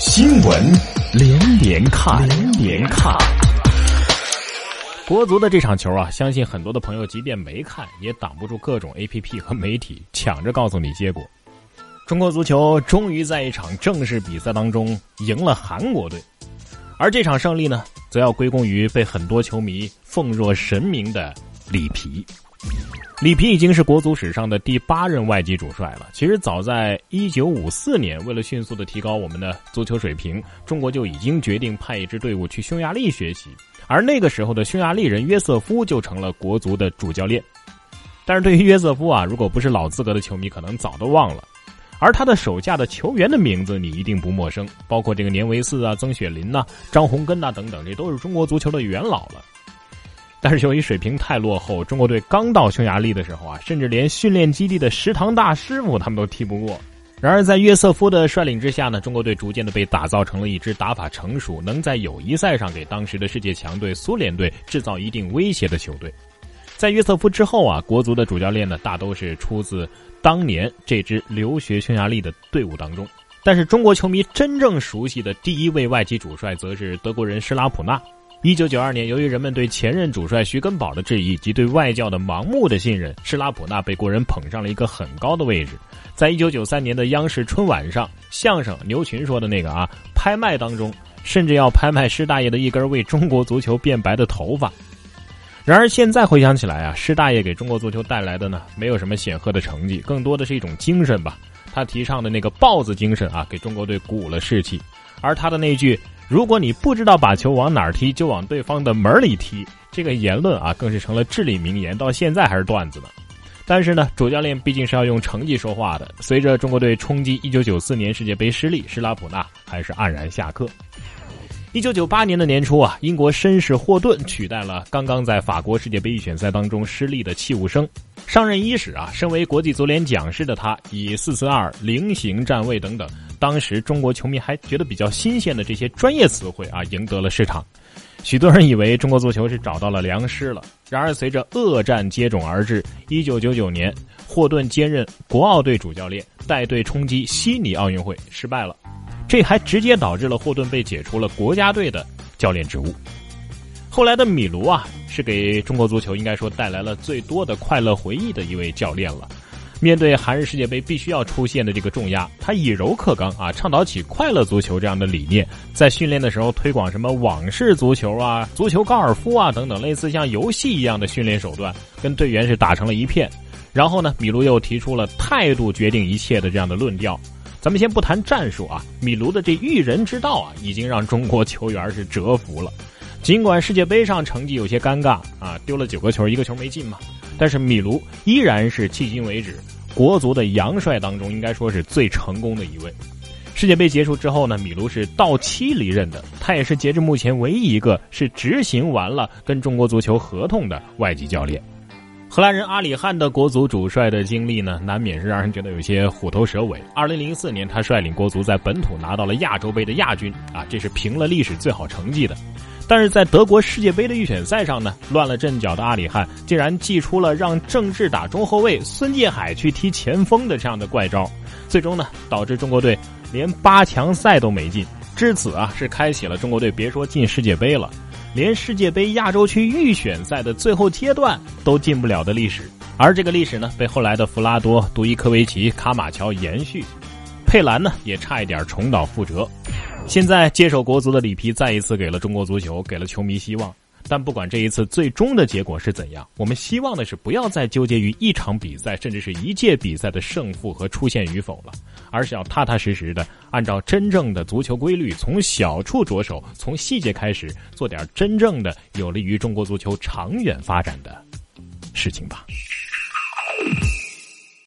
新闻连连看，连连看。国足的这场球啊，相信很多的朋友即便没看，也挡不住各种 A P P 和媒体抢着告诉你结果。中国足球终于在一场正式比赛当中赢了韩国队，而这场胜利呢，则要归功于被很多球迷奉若神明的里皮。里皮已经是国足史上的第八任外籍主帅了。其实早在一九五四年，为了迅速的提高我们的足球水平，中国就已经决定派一支队伍去匈牙利学习。而那个时候的匈牙利人约瑟夫就成了国足的主教练。但是对于约瑟夫啊，如果不是老资格的球迷，可能早都忘了。而他的手下的球员的名字你一定不陌生，包括这个年维斯啊、曾雪林呐、张洪根呐等等，这都是中国足球的元老了。但是由于水平太落后，中国队刚到匈牙利的时候啊，甚至连训练基地的食堂大师傅他们都踢不过。然而在约瑟夫的率领之下呢，中国队逐渐的被打造成了一支打法成熟、能在友谊赛上给当时的世界强队苏联队制造一定威胁的球队。在约瑟夫之后啊，国足的主教练呢大都是出自当年这支留学匈牙利的队伍当中。但是中国球迷真正熟悉的第一位外籍主帅，则是德国人施拉普纳。一九九二年，由于人们对前任主帅徐根宝的质疑及对外教的盲目的信任，施拉普纳被国人捧上了一个很高的位置。在一九九三年的央视春晚上，相声牛群说的那个啊拍卖当中，甚至要拍卖施大爷的一根为中国足球变白的头发。然而现在回想起来啊，施大爷给中国足球带来的呢，没有什么显赫的成绩，更多的是一种精神吧。他提倡的那个豹子精神啊，给中国队鼓舞了士气。而他的那句。如果你不知道把球往哪儿踢，就往对方的门里踢。这个言论啊，更是成了至理名言，到现在还是段子呢。但是呢，主教练毕竟是要用成绩说话的。随着中国队冲击1994年世界杯失利，施拉普纳还是黯然下课。1998年的年初啊，英国绅士霍顿取代了刚刚在法国世界杯预选赛当中失利的器物生。上任伊始啊，身为国际足联讲师的他，以四四二、菱形站位等等。当时中国球迷还觉得比较新鲜的这些专业词汇啊，赢得了市场。许多人以为中国足球是找到了良师了。然而，随着恶战接踵而至，一九九九年，霍顿兼任国奥队主教练，带队冲击悉尼奥运会，失败了。这还直接导致了霍顿被解除了国家队的教练职务。后来的米卢啊，是给中国足球应该说带来了最多的快乐回忆的一位教练了。面对韩日世界杯必须要出现的这个重压，他以柔克刚啊，倡导起快乐足球这样的理念，在训练的时候推广什么网式足球啊、足球高尔夫啊等等类似像游戏一样的训练手段，跟队员是打成了一片。然后呢，米卢又提出了态度决定一切的这样的论调。咱们先不谈战术啊，米卢的这育人之道啊，已经让中国球员是折服了。尽管世界杯上成绩有些尴尬啊，丢了九个球，一个球没进嘛。但是米卢依然是迄今为止国足的洋帅当中，应该说是最成功的一位。世界杯结束之后呢，米卢是到期离任的，他也是截至目前唯一一个是执行完了跟中国足球合同的外籍教练。荷兰人阿里汉的国足主帅的经历呢，难免是让人觉得有些虎头蛇尾。二零零四年，他率领国足在本土拿到了亚洲杯的亚军啊，这是平了历史最好成绩的。但是在德国世界杯的预选赛上呢，乱了阵脚的阿里汉竟然祭出了让郑智打中后卫，孙继海去踢前锋的这样的怪招，最终呢导致中国队连八强赛都没进。至此啊，是开启了中国队别说进世界杯了，连世界杯亚洲区预选赛的最后阶段都进不了的历史。而这个历史呢，被后来的弗拉多、杜伊科维奇、卡马乔延续，佩兰呢也差一点重蹈覆辙。现在接手国足的里皮再一次给了中国足球，给了球迷希望。但不管这一次最终的结果是怎样，我们希望的是不要再纠结于一场比赛，甚至是一届比赛的胜负和出现与否了，而是要踏踏实实的按照真正的足球规律，从小处着手，从细节开始，做点真正的有利于中国足球长远发展的事情吧。